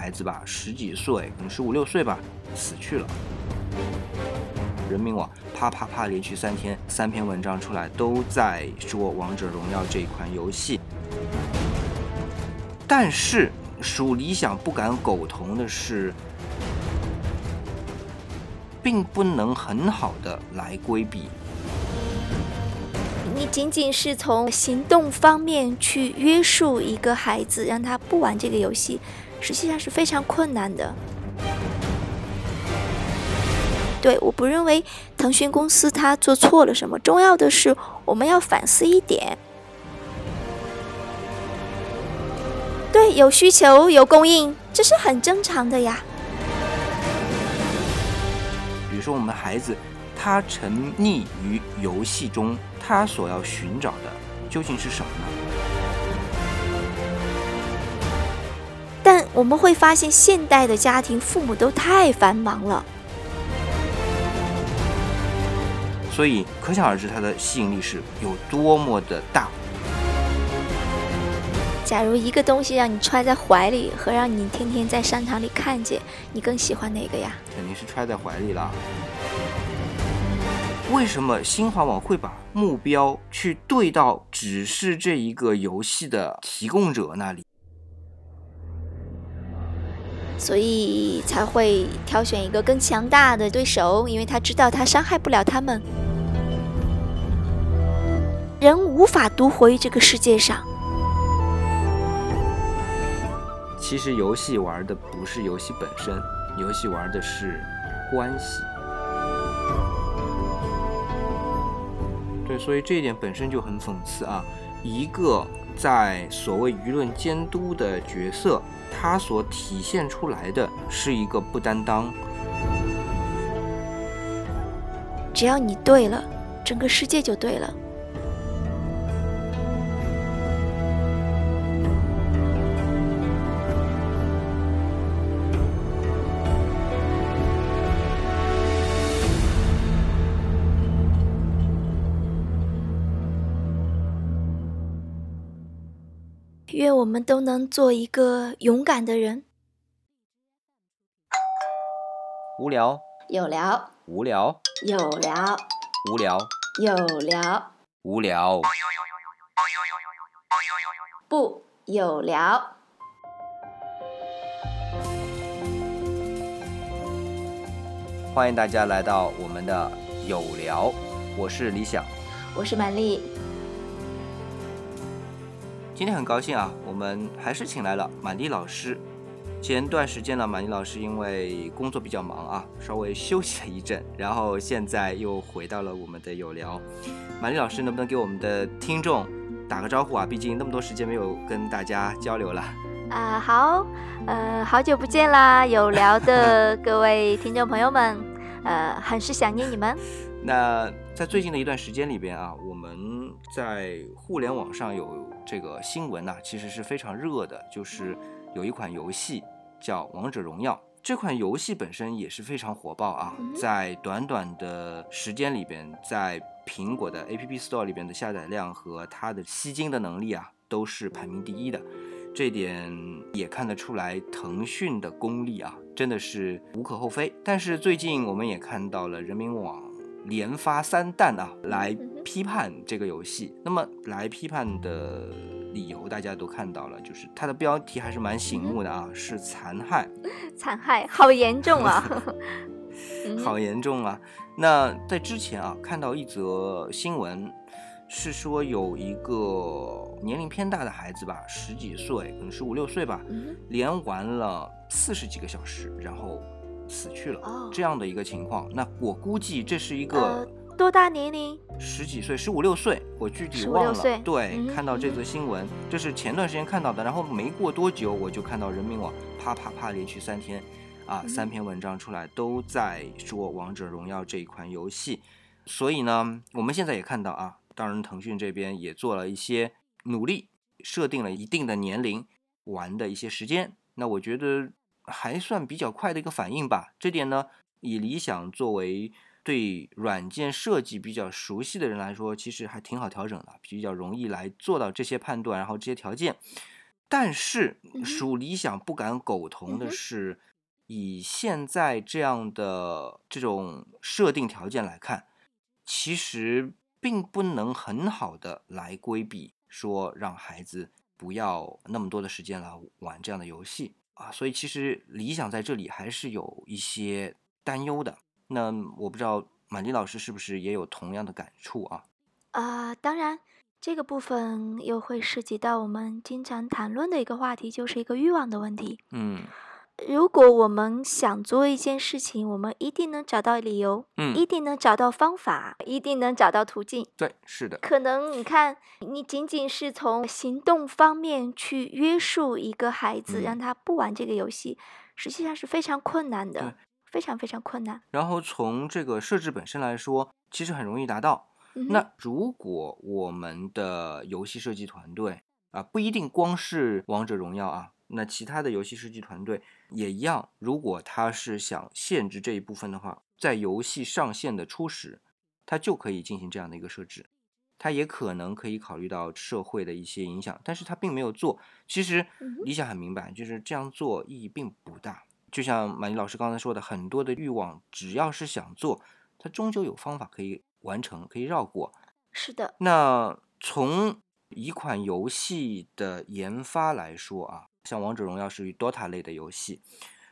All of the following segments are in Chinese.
孩子吧，十几岁，可能十五六岁吧，死去了。人民网啪啪啪连续三天三篇文章出来，都在说《王者荣耀》这款游戏。但是属理想不敢苟同的是，并不能很好的来规避。你仅仅是从行动方面去约束一个孩子，让他不玩这个游戏，实际上是非常困难的。对，我不认为腾讯公司它做错了什么。重要的是，我们要反思一点。对，有需求有供应，这是很正常的呀。比如说，我们的孩子他沉溺于游戏中，他所要寻找的究竟是什么呢？我们会发现，现代的家庭父母都太繁忙了。所以可想而知，它的吸引力是有多么的大。假如一个东西让你揣在怀里，和让你天天在商场里看见，你更喜欢哪个呀？肯定是揣在怀里了。为什么新华网会把目标去对到只是这一个游戏的提供者那里？所以才会挑选一个更强大的对手，因为他知道他伤害不了他们。人无法独活于这个世界上。其实游戏玩的不是游戏本身，游戏玩的是关系。对，所以这一点本身就很讽刺啊！一个在所谓舆论监督的角色，他所体现出来的是一个不担当。只要你对了，整个世界就对了。我们都能做一个勇敢的人。无聊，有聊，无聊，有聊，无聊，有聊，无聊，不有聊。欢迎大家来到我们的有聊，我是李想，我是曼丽。今天很高兴啊，我们还是请来了满丽老师。前段时间呢，满丽老师因为工作比较忙啊，稍微休息了一阵，然后现在又回到了我们的有聊。满丽老师能不能给我们的听众打个招呼啊？毕竟那么多时间没有跟大家交流了。啊，好，呃，好久不见啦，有聊的各位听众朋友们，呃，很是想念你们。那在最近的一段时间里边啊，我们在互联网上有这个新闻呐，其实是非常热的，就是有一款游戏叫《王者荣耀》。这款游戏本身也是非常火爆啊，在短短的时间里边，在苹果的 App Store 里边的下载量和它的吸金的能力啊，都是排名第一的。这点也看得出来，腾讯的功力啊，真的是无可厚非。但是最近我们也看到了人民网。连发三弹啊，来批判这个游戏。那么来批判的理由大家都看到了，就是它的标题还是蛮醒目的啊，是残害。残害，好严重啊！好严重啊！那在之前啊，看到一则新闻，是说有一个年龄偏大的孩子吧，十几岁，可能十五六岁吧，连玩了四十几个小时，然后。死去了，这样的一个情况，那我估计这是一个多大年龄？十几岁，十五六岁，我具体忘了。对，看到这则新闻，这是前段时间看到的，然后没过多久，我就看到人民网啪啪啪连续三天，啊，三篇文章出来都在说《王者荣耀》这一款游戏。所以呢，我们现在也看到啊，当然腾讯这边也做了一些努力，设定了一定的年龄玩的一些时间。那我觉得。还算比较快的一个反应吧，这点呢，以理想作为对软件设计比较熟悉的人来说，其实还挺好调整的，比较容易来做到这些判断，然后这些条件。但是属理想不敢苟同的是，以现在这样的这种设定条件来看，其实并不能很好的来规避说让孩子不要那么多的时间来玩这样的游戏啊，所以其实理想在这里还是有一些担忧的。那我不知道满丽老师是不是也有同样的感触啊？啊、当然，这个部分又会涉及到我们经常谈论的一个话题，就是一个欲望的问题。嗯如果我们想做一件事情，我们一定能找到理由，嗯一嗯，定能找到方法，一定能找到途径。对，是的，可能你看，你仅仅是从行动方面去约束一个孩子，嗯让他不玩这个游戏，实际上是非常困难的，非常非常困难。然后从这个设置本身来说，其实很容易达到。嗯那如果我们的游戏设计团队啊，不一定光是王者荣耀啊，那其他的游戏设计团队也一样。如果他是想限制这一部分的话，在游戏上线的初始，他就可以进行这样的一个设置。他也可能可以考虑到社会的一些影响，但是他并没有做。其实理想很明白，就是这样做意义并不大。就像马丽老师刚才说的，很多的欲望，只要是想做，它终究有方法可以完成，可以绕过。是的，那从一款游戏的研发来说啊，像《王者荣耀》属于 DOTA 类的游戏，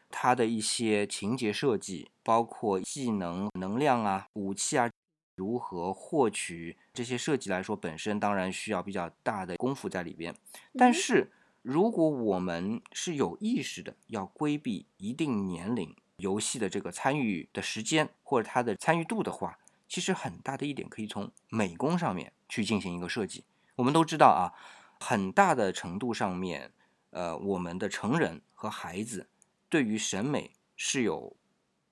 它的一些情节设计，包括技能、能量啊、武器啊，如何获取这些设计来说，本身当然需要比较大的功夫在里边。但是，如果我们是有意识的要规避一定年龄游戏的这个参与的时间或者它的参与度的话，其实很大的一点可以从美工上面去进行一个设计。我们都知道啊，很大的程度上面，呃，我们的成人和孩子对于审美是有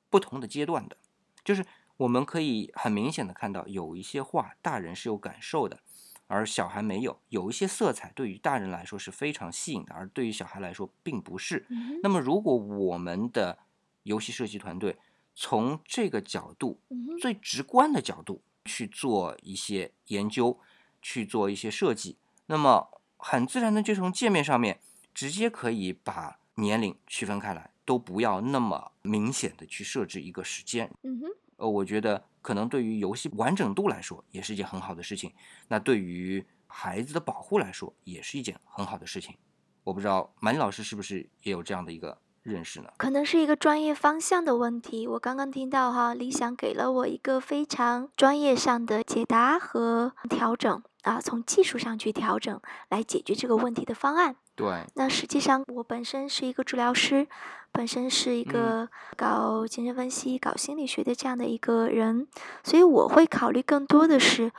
不同的阶段的，就是我们可以很明显的看到，有一些画大人是有感受的，而小孩没有；有一些色彩对于大人来说是非常吸引的，而对于小孩来说并不是。嗯那么，如果我们的游戏设计团队从这个角度嗯最直观的角度去做一些研究，去做一些设计，那么很自然的就从界面上面直接可以把年龄区分开来，都不要那么明显的去设置一个时间。嗯哼，呃，我觉得可能对于游戏完整度来说也是一件很好的事情，那对于孩子的保护来说也是一件很好的事情。我不知道满老师是不是也有这样的一个认识呢？可能是一个专业方向的问题。我刚刚听到哈，理想给了我一个非常专业上的解答和调整啊，从技术上去调整来解决这个问题的方案。对，那实际上，我本身是一个治疗师，本身是一嗯个搞精神分析、搞心理学的这样的一个人，所以我会考虑更多的是，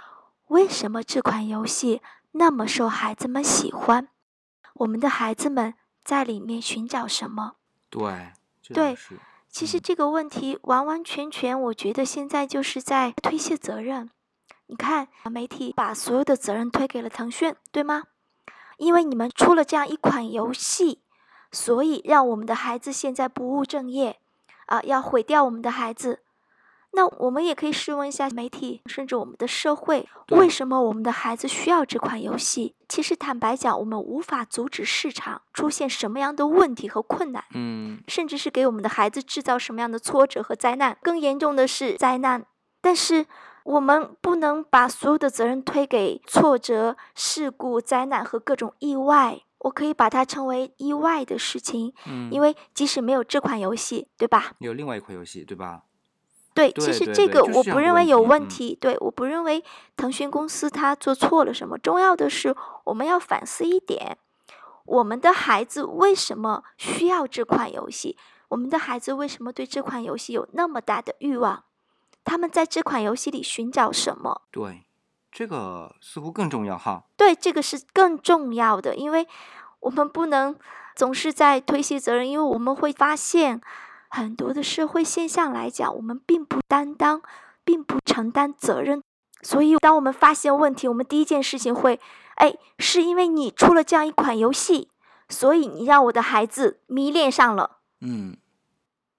为什么这款游戏那么受孩子们喜欢？我们的孩子们在里面寻找什么？对，对，其实嗯这个问题完完全全，我觉得现在就是在推卸责任。你看，媒体把所有的责任推给了腾讯，对吗？因为你们出了这样一款游戏，所以让我们的孩子现在不务正业，啊，要毁掉我们的孩子。那我们也可以试问一下媒体，甚至我们的社会，为什么我们的孩子需要这款游戏？其实坦白讲，我们无法阻止市场出现什么样的问题和困难。嗯，甚至是给我们的孩子制造什么样的挫折和灾难。更严重的是灾难，但是我们不能把所有的责任推给挫折、事故、灾难和各种意外。我可以把它称为意外的事情，嗯，因为即使没有这款游戏，对吧？有另外一款游戏，对吧？对，对其实这个我不认为有问题，对，我不认为腾讯公司它做错了什么。重要的是，我们要反思一点：我们的孩子为什么需要这款游戏？我们的孩子为什么对这款游戏有那么大的欲望？他们在这款游戏里寻找什么？对，这个似乎更重要哈。对，这个是更重要的，因为我们不能总是在推卸责任，因为我们会发现很多的社会现象来讲，我们并不担当，并不承担责任。所以，当我们发现问题，我们第一件事情会，哎，是因为你出了这样一款游戏，所以你让我的孩子迷恋上了。嗯，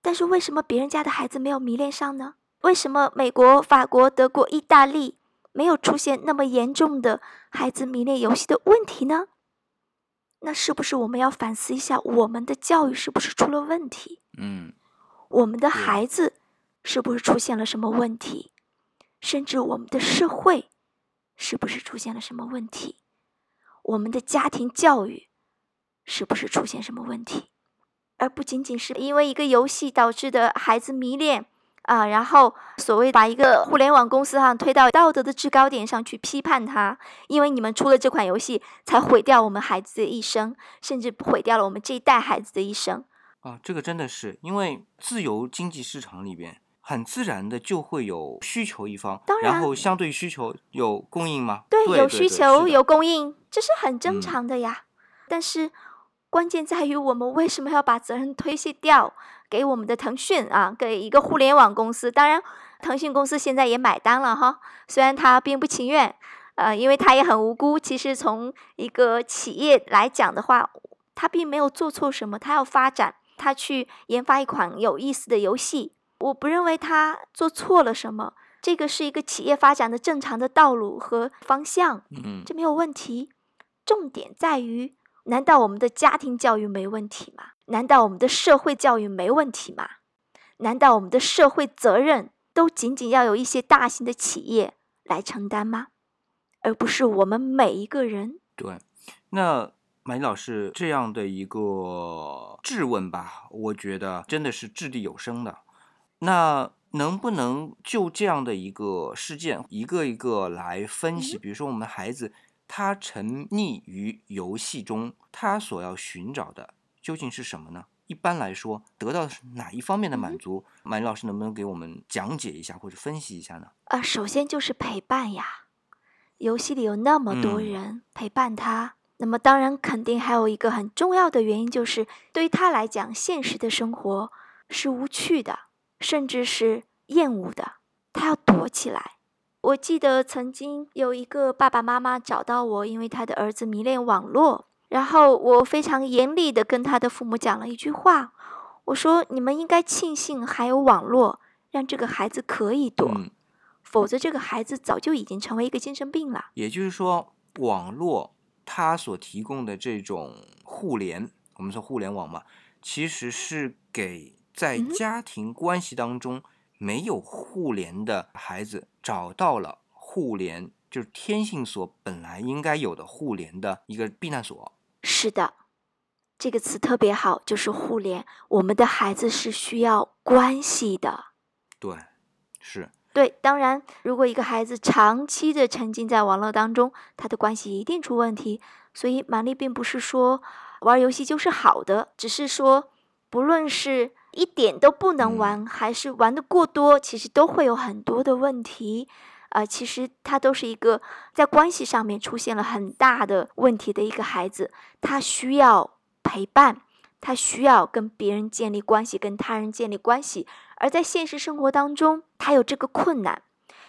但是为什么别人家的孩子没有迷恋上呢？为什么美国、法国、德国、意大利没有出现那么严重的孩子迷恋游戏的问题呢？那是不是我们要反思一下，我们的教育是不是出了问题？嗯我们的孩子是不是出现了什么问题？甚至我们的社会是不是出现了什么问题？我们的家庭教育是不是出现什么问题？而不仅仅是因为一个游戏导致的孩子迷恋啊，然后所谓把一个互联网公司哈推到道德的制高点上去批判它，因为你们出了这款游戏，才毁掉我们孩子的一生，甚至毁掉了我们这一代孩子的一生。啊，这个真的是因为自由经济市场里边。很自然的就会有需求一方，当然然后相对需求有供应吗？对，对有需求，有供应，这是很嗯正常的呀。但是关键在于我们为什么要把责任推卸掉给我们的腾讯啊，给一个互联网公司？当然，腾讯公司现在也买单了哈，虽然他并不情愿，呃，因为他也很无辜。其实从一个企业来讲的话，他并没有做错什么，他要发展，他去研发一款有意思的游戏。我不认为他做错了什么，这个是一个企业发展的正常的道路和方向，嗯，这没有问题。重点在于，难道我们的家庭教育没问题吗？难道我们的社会教育没问题吗？难道我们的社会责任都仅仅要有一些大型的企业来承担吗？而不是我们每一个人？对。那马丽老师这样的一个质问吧，我觉得真的是掷地有声的。那能不能就这样的一个事件，一个一个来分析？嗯比如说，我们孩子他沉溺于游戏中，他所要寻找的究竟是什么呢？一般来说，得到的是哪一方面的满嗯足？马丽老师能不能给我们讲解一下或者分析一下呢？啊，首先就是陪伴呀。游戏里有那么多嗯人陪伴他，那么当然肯定还有一个很重要的原因，就是对于他来讲，现实的生活是无趣的，甚至是厌恶的，他要躲起来。我记得曾经有一个爸爸妈妈找到我，因为他的儿子迷恋网络，然后我非常严厉的跟他的父母讲了一句话，我说：“你们应该庆幸还有网络，让这个孩子可以躲。嗯，否则这个孩子早就已经成为一个精神病了。也就是说，网络它所提供的这种互联，我们说互联网嘛，其实是给在家庭关系当中没有互联的孩子找到了互联，就是天性所本来应该有的互联的一个避难所。是的，这个词特别好，就是互联。我们的孩子是需要关系的。对，是，对，当然，如果一个孩子长期的沉浸在网络当中，他的关系一定出问题。所以，玛丽并不是说玩游戏就是好的，只是说，不论是一点都不能嗯玩，还是玩的过多，其实都会有很多的问题。呃，其实他都是一个在关系上面出现了很大的问题的一个孩子，他需要陪伴，他需要跟别人建立关系，跟他人建立关系。而在现实生活当中，他有这个困难，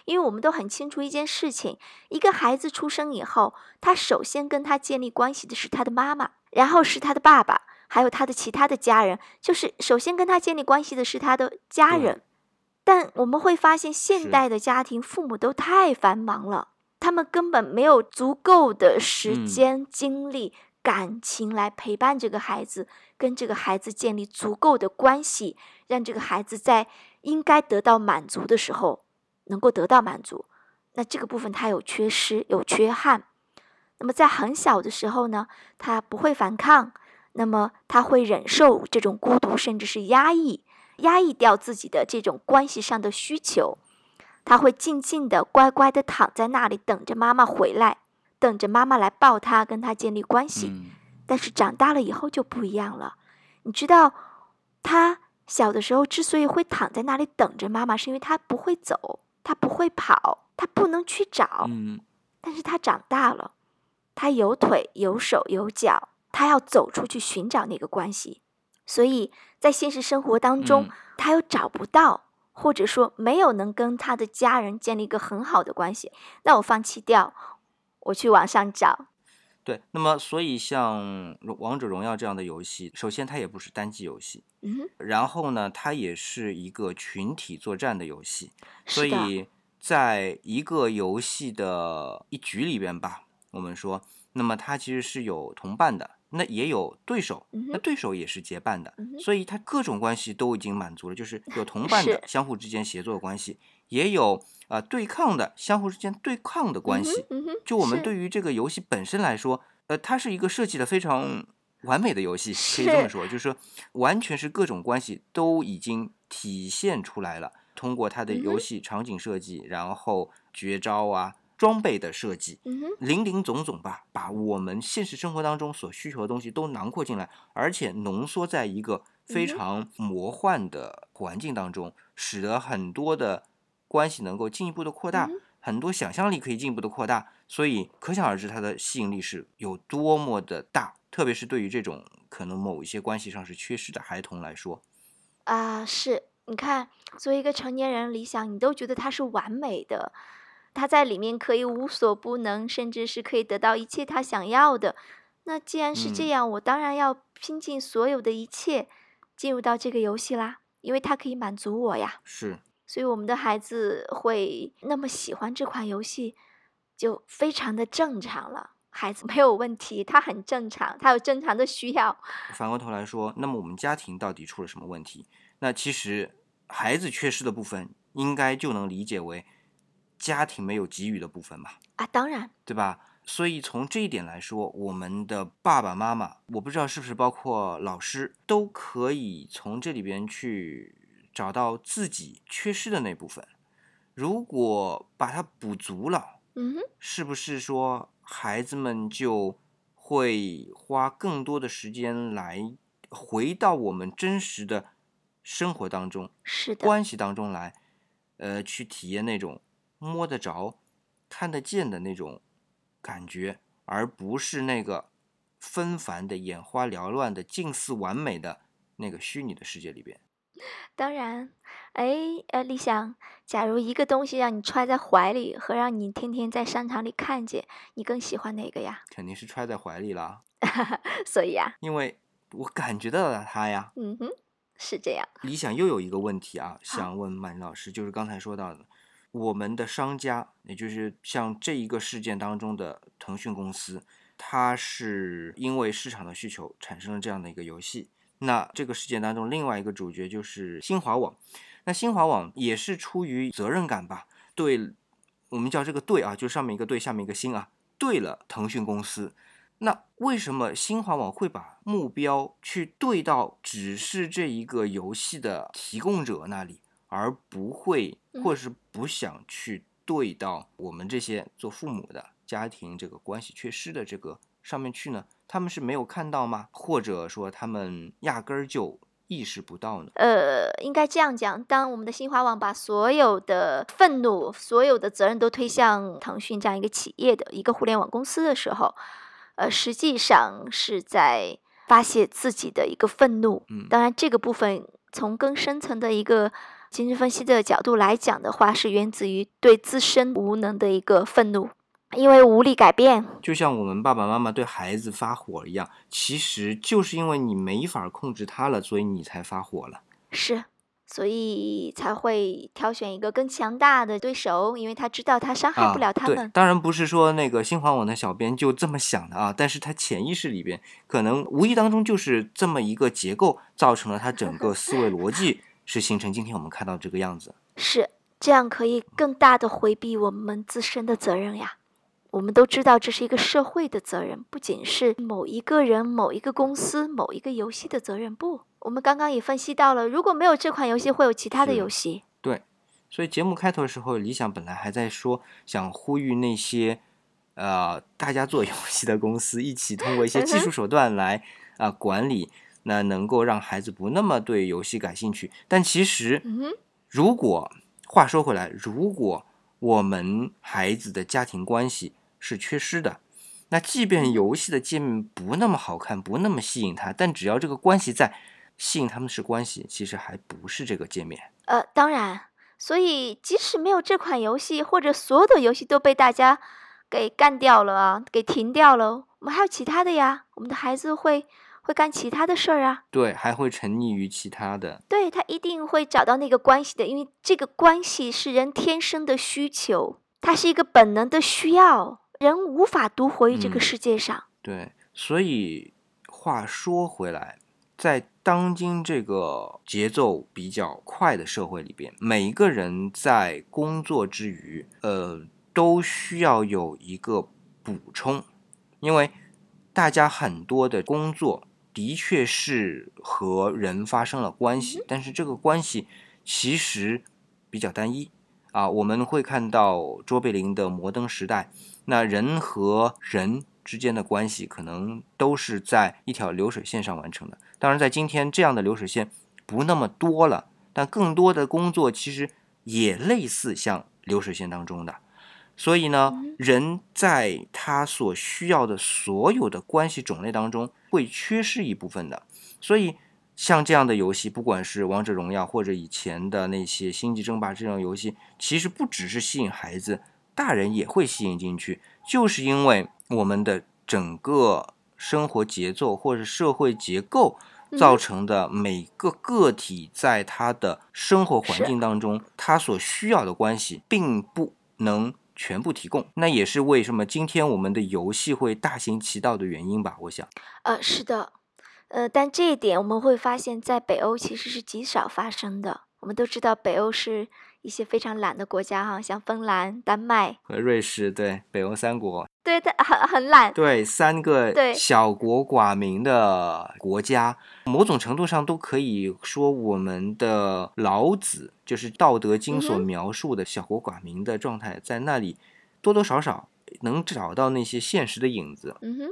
因为我们都很清楚一件事情：一个孩子出生以后，他首先跟他建立关系的是他的妈妈，然后是他的爸爸，还有他的其他的家人，就是首先跟他建立关系的是他的家人。但我们会发现，现代的家庭父母都太繁忙了，他们根本没有足够的时嗯间、精力、感情来陪伴这个孩子，跟这个孩子建立足够的关系，让这个孩子在应该得到满足的时候能够得到满足。那这个部分他有缺失、有缺憾。那么在很小的时候呢，他不会反抗，那么他会忍受这种孤独，甚至是压抑。压抑掉自己的这种关系上的需求，他会静静的、乖乖的躺在那里，等着妈妈回来，等着妈妈来抱他，跟他建立关系。嗯，但是长大了以后就不一样了，你知道，他小的时候之所以会躺在那里等着妈妈，是因为他不会走，他不会跑，他不能去找。嗯，但是他长大了，他有腿有手有脚，他要走出去寻找那个关系。所以在现实生活当中，嗯他又找不到，或者说没有能跟他的家人建立一个很好的关系，那我放弃掉，我去网上找。对。那么，所以像王者荣耀这样的游戏，首先它也不是单机游戏，嗯，然后呢，它也是一个群体作战的游戏，所，以在一个游戏的一局里边吧，我们说那么它其实是有同伴的，那也有对手，那对手也是结伴的，嗯所以它各种关系都已经满足了，就是有同伴的相互之间协作的关系，也有呃对抗的相互之间对抗的关系。嗯哼，嗯就我们对于这个游戏本身来说，呃，它是一个设计的非常完美的游戏，可以这么说，就是说完全是各种关系都已经体现出来了。通过它的游戏场景设计，然后绝招啊、装备的设计，嗯哼，林林总总吧，把我们现实生活当中所需求的东西都囊括进来，而且浓缩在一个非常魔幻的环境当中，使得很多的关系能够进一步的扩大，嗯很多想象力可以进一步的扩大，所以可想而知它的吸引力是有多么的大，特别是对于这种可能某一些关系上是缺失的孩童来说，啊，是，你看，作为一个成年人，理想你都觉得它是完美的，他在里面可以无所不能，甚至是可以得到一切他想要的。那既然是这嗯样，我当然要拼尽所有的一切进入到这个游戏啦，因为它可以满足我呀。是所以我们的孩子会那么喜欢这款游戏，就非常的正常了。孩子没有问题，他很正常，他有正常的需要。反过头来说，那么我们家庭到底出了什么问题？那其实孩子缺失的部分，应该就能理解为家庭没有给予的部分嘛，啊，当然，对吧？所以从这一点来说，我们的爸爸妈妈，我不知道是不是包括老师，都可以从这里边去找到自己缺失的那部分。如果把它补足了，嗯哼，是不是说孩子们就会花更多的时间来回到我们真实的生活当中、是的，关系当中来，呃，去体验那种摸得着、看得见的那种感觉，而不是那个纷繁的、眼花缭乱的、近似完美的那个虚拟的世界里边。当然，哎，呃，理想，假如一个东西让你揣在怀里，和让你天天在商场里看见，你更喜欢哪个呀？肯定是揣在怀里啦，所以啊，因为我感觉到了它呀。嗯哼，是这样。理想又有一个问题啊，想问马林老师，就是刚才说到的，我们的商家，也就是像这一个事件当中的腾讯公司，它是因为市场的需求产生了这样的一个游戏。那这个事件当中，另外一个主角就是新华网。那新华网也是出于责任感吧，对我们叫这个对啊，就上面一个对，下面一个心啊，对了腾讯公司。那为什么新华网会把目标去对到只是这一个游戏的提供者那里，而不会嗯或者是不想去对到我们这些做父母的家庭这个关系缺失的这个上面去呢？他们是没有看到吗？或者说他们压根儿就意识不到呢？呃，应该这样讲，当我们的新华网把所有的愤怒、所有的责任都推向腾讯这样一个企业的一个互联网公司的时候，呃，实际上是在发泄自己的一个愤怒。嗯当然，这个部分从更深层的一个精神分析的角度来讲的话，是源自于对自身无能的一个愤怒，因为无力改变。就像我们爸爸妈妈对孩子发火一样，其实就是因为你没法控制他了，所以你才发火了。是，所以才会挑选一个更强大的对手，因为他知道他伤害不了他们。当然不是说那个新华网的小编就这么想的啊，但是他潜意识里边可能无意当中就是这么一个结构，造成了他整个 思维逻辑是形成今天我们看到这个样子。是这样，可以更大的回避我们自身的责任呀。我们都知道这是一个社会的责任，不仅是某一个人、某一个公司、某一个游戏的责任。不，我们刚刚也分析到了，如果没有这款游戏，会有其他的游戏。对，所以节目开头的时候，理想本来还在说想呼吁那些呃大家做游戏的公司一起通过一些技术手段来啊、管理，那能够让孩子不那么对游戏感兴趣。但其实，嗯，如果话说回来，如果我们孩子的家庭关系是缺失的，那即便游戏的界面不那么好看，不那么吸引他，但只要这个关系在，吸引他们是关系，其实还不是这个界面。呃，当然，所以即使没有这款游戏，或者所有的游戏都被大家给干掉了啊，给停掉了，我们还有其他的呀。我们的孩子会会干其他的事儿啊，对，还会沉溺于其他的。对他一定会找到那个关系的，因为这个关系是人天生的需求，它是一个本能的需要。人无法独活于这个嗯世界上。对，所以话说回来，在当今这个节奏比较快的社会里边，每一个人在工作之余，呃，都需要有一个补充，因为大家很多的工作的确是和人发生了关系，但是这个关系其实比较单一啊。我们会看到卓别林的《摩登时代》，那人和人之间的关系可能都是在一条流水线上完成的。当然，在今天这样的流水线不那么多了，但更多的工作其实也类似像流水线当中的。所以呢嗯，人在他所需要的所有的关系种类当中会缺失一部分的。所以像这样的游戏，不管是王者荣耀或者以前的那些星际争霸这种游戏，其实不只是吸引孩子，大人也会吸引进去，就是因为我们的整个生活节奏或者社会结构造成的每个个体在他的生活环境当中，他所需要的关系并不能全部提供。那也是为什么今天我们的游戏会大行其道的原因吧？我想，呃，是的，呃，但这一点我们会发现，在北欧其实是极少发生的。我们都知道，北欧是一些非常懒的国家哈，像芬兰、丹麦，和瑞士对北欧三国，对，它很很懒。对三个对小国寡民的国家，某种程度上都可以说，我们的老子就是《道德经》所描述的小国寡民的状态，在那里多多少少能找到那些现实的影子。嗯哼，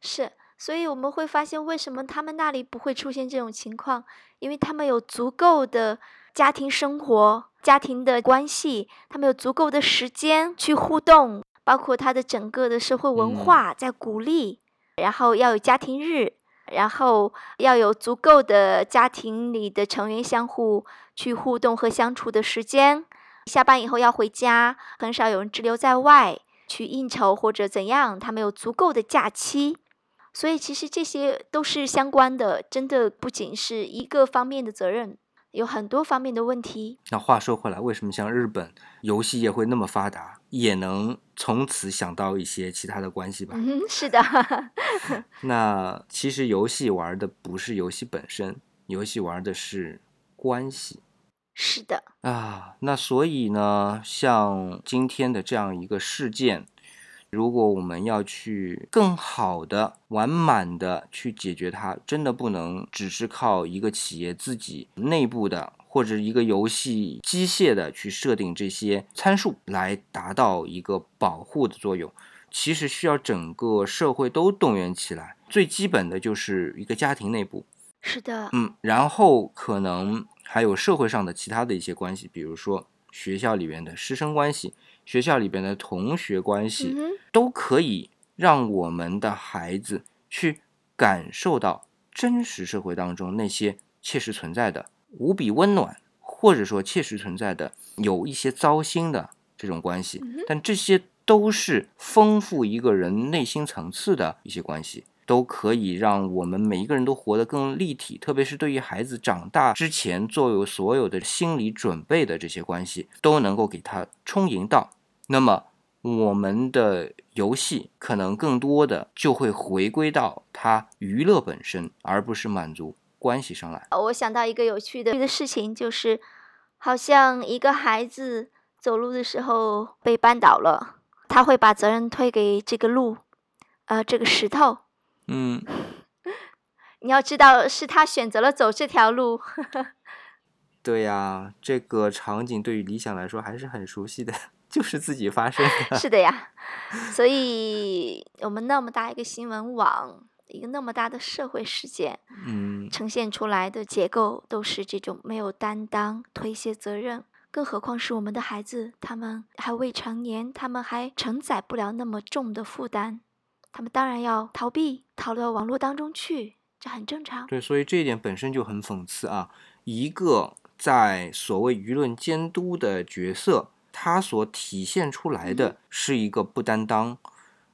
是，所以我们会发现，为什么他们那里不会出现这种情况？因为他们有足够的家庭生活、家庭的关系，他们有足够的时间去互动，包括他的整个的社会文嗯。化在鼓励，然后要有家庭日。然后要有足够的家庭里的成员相互去互动和相处的时间，下班以后要回家，很少有人滞留在外去应酬或者怎样，他们有足够的假期，所以其实这些都是相关的，真的不仅是一个方面的责任，有很多方面的问题。那话说回来，为什么像日本游戏业会那么发达，也能从此想到一些其他的关系吧？嗯，是的，那其实游戏玩的不是游戏本身，游戏玩的是关系。是的，啊，那所以呢，像今天的这样一个事件，如果我们要去更好的、完满的去解决它，真的不能只是靠一个企业自己内部的或者一个游戏机械的去设定这些参数来达到一个保护的作用。其实需要整个社会都动员起来，最基本的就是一个家庭内部，是的，嗯，然后可能还有社会上的其他的一些关系，比如说学校里面的师生关系、学校里边的同学关系，嗯，都可以让我们的孩子去感受到真实社会当中那些切实存在的无比温暖，或者说切实存在的有一些糟心的这种关系嗯，但这些都是丰富一个人内心层次的一些关系。都可以让我们每一个人都活得更立体，特别是对于孩子长大之前做有所有的心理准备的这些关系，都能够给他充盈到。那么，我们的游戏可能更多的就会回归到它娱乐本身，而不是满足关系上来。呃我想到一个有趣的的事情，就是好像一个孩子走路的时候被绊倒了，他会把责任推给这个路，呃，这个石头。嗯，你要知道，是他选择了走这条路。对呀，这个场景对于理想来说还是很熟悉的，就是自己发生的。是的呀，所以我们那么大一个新闻网，一个那么大的社会事件，嗯，呈现出来的结构都是这种没有担当、推卸责任。更何况是我们的孩子，他们还未成年，他们还承载不了那么重的负担，他们当然要逃避，逃到网络当中去，这很正常。对，所以这一点本身就很讽刺啊！一个在所谓舆论监督的角色，它所体现出来的是一个不担当，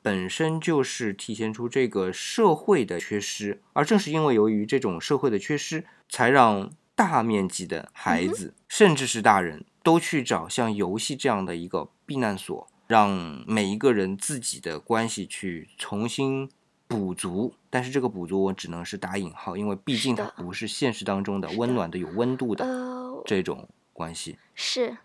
本身就是体现出这个社会的缺失。而正是因为由于这种社会的缺失，才让大面积的孩子，甚至是大人都去找像游戏这样的一个避难所。让每一个人自己的关系去重新补足。但是这个补足我只能是打引号，因为毕竟它不是现实当中的温暖的、有温度的呃，这种关系。是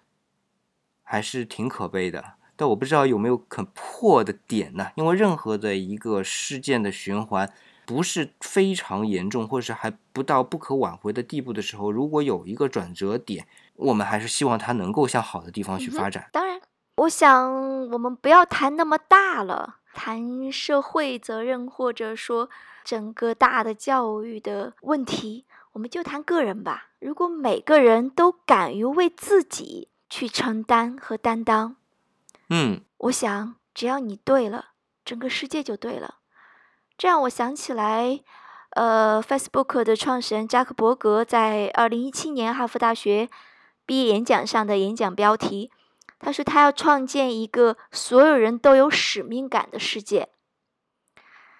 还是挺可悲的。但我不知道有没有可破的点呢？因为任何的一个事件的循环不是非常严重，或者是还不到不可挽回的地步的时候，如果有一个转折点，我们还是希望它能够向好的地方去发展。当然，我想我们不要谈那么大了，谈社会责任或者说整个大的教育的问题，我们就谈个人吧。如果每个人都敢于为自己去承担和担当，嗯，我想只要你对了，整个世界就对了。这让我想起来，呃，Facebook 的创始人扎克伯格在二零一七年哈佛大学毕业演讲上的演讲标题，他说他要创建一个所有人都有使命感的世界。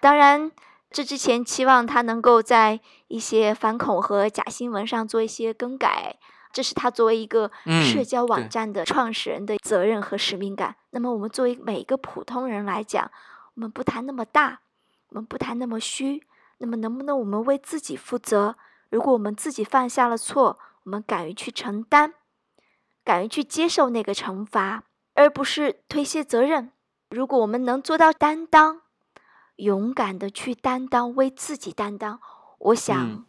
当然，这之前期望他能够在一些反恐和假新闻上做一些更改，这是他作为一个社嗯交网站的创始人的责任和使命感。那么，我们作为每一个普通人来讲，我们不谈那么大，我们不谈那么虚，那么能不能我们为自己负责？如果我们自己犯下了错，我们敢于去承担，敢于去接受那个惩罚，而不是推卸责任。如果我们能做到担当，勇敢的去担当，为自己担当，我想、嗯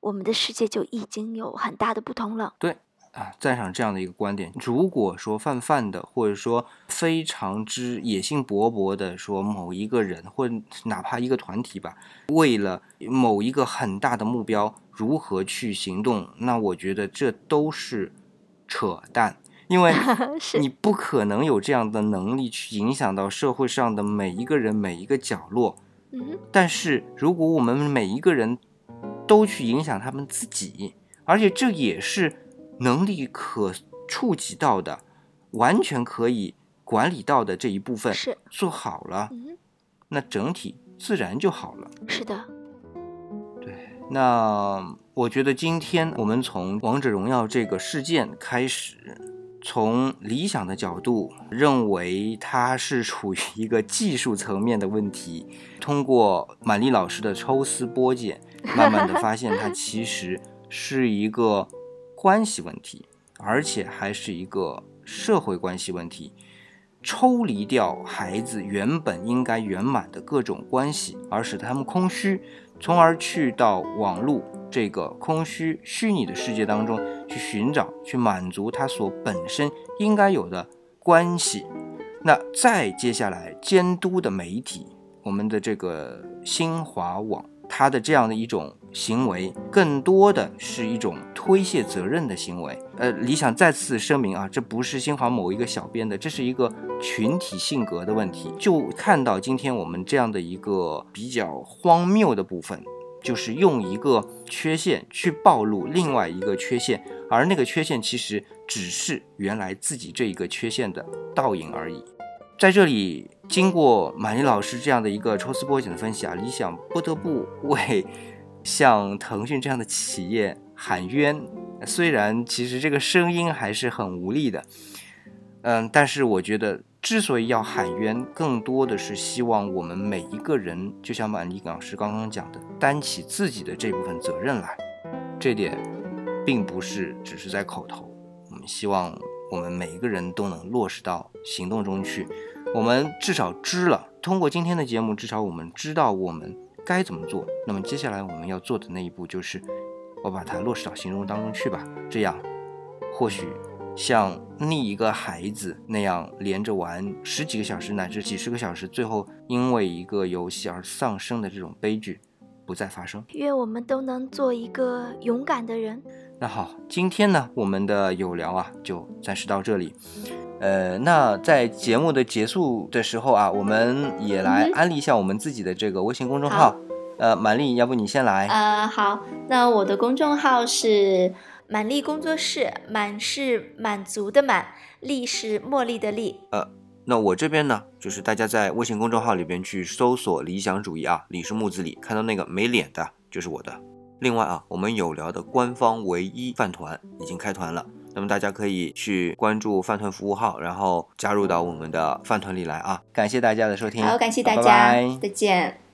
我们的世界就已经有很大的不同了。对啊，赞赏这样的一个观点。如果说泛泛的，或者说非常之野心勃勃的说某一个人，或者哪怕一个团体吧，为了某一个很大的目标如何去行动，那我觉得这都是扯淡，因为 你不可能有这样的能力去影响到社会上的每一个人每一个角落。嗯，但是如果我们每一个人都去影响他们自己，而且这也是能力可触及到的，完全可以管理到的这一部分是，做好了，嗯，那整体自然就好了。是的，对那我觉得今天我们从《王者荣耀》这个事件开始，从理想的角度认为它是处于一个技术层面的问题，通过满丽老师的抽丝剥茧，慢慢的发现它其实是一个关系问题，而且还是一个社会关系问题。抽离掉孩子原本应该圆满的各种关系，而使他们空虚，从而去到网络这个空虚虚拟的世界当中去寻找、去满足他所本身应该有的关系。那再接下来监督的媒体，我们的这个新华网，他的这样的一种行为，更多的是一种推卸责任的行为。呃，理想再次声明啊，这不是新华某一个小编的，这是一个群体性格的问题。就看到今天我们这样的一个比较荒谬的部分，就是用一个缺陷去暴露另外一个缺陷，而那个缺陷其实只是原来自己这一个缺陷的倒影而已。在这里，经过满丽老师这样的一个抽丝剥茧的分析啊，理想不得不为像腾讯这样的企业喊冤。虽然其实这个声音还是很无力的，嗯，但是我觉得之所以要喊冤，更多的是希望我们每一个人，就像满丽老师刚刚讲的，担起自己的这部分责任来。这点并不是只是在口头，我们希望我们每一个人都能落实到行动中去。我们至少知了，通过今天的节目，至少我们知道我们该怎么做。那么接下来我们要做的那一步就是，我把它落实到行动当中去吧。这样，或许像另一个孩子那样连着玩十几个小时乃至几十个小时，最后因为一个游戏而丧生的这种悲剧不再发生。愿我们都能做一个勇敢的人。那好，今天呢，我们的有聊啊，就暂时到这里。呃，那在节目的结束的时候啊，我们也来安利一下我们自己的这个微信公众好号。呃，满丽，要不你先来？呃，好，那我的公众号是满丽工作室，满是满足的满，丽是茉莉的丽。那我这边呢，就是大家在微信公众号里边去搜索“理想主义”啊，李是木字李，看到那个没脸的，就是我的。另外啊，我们有聊的官方唯一饭团已经开团了，那么大家可以去关注饭团服务号，然后加入到我们的饭团里来啊！感谢大家的收听，好，感谢大家，拜拜再见。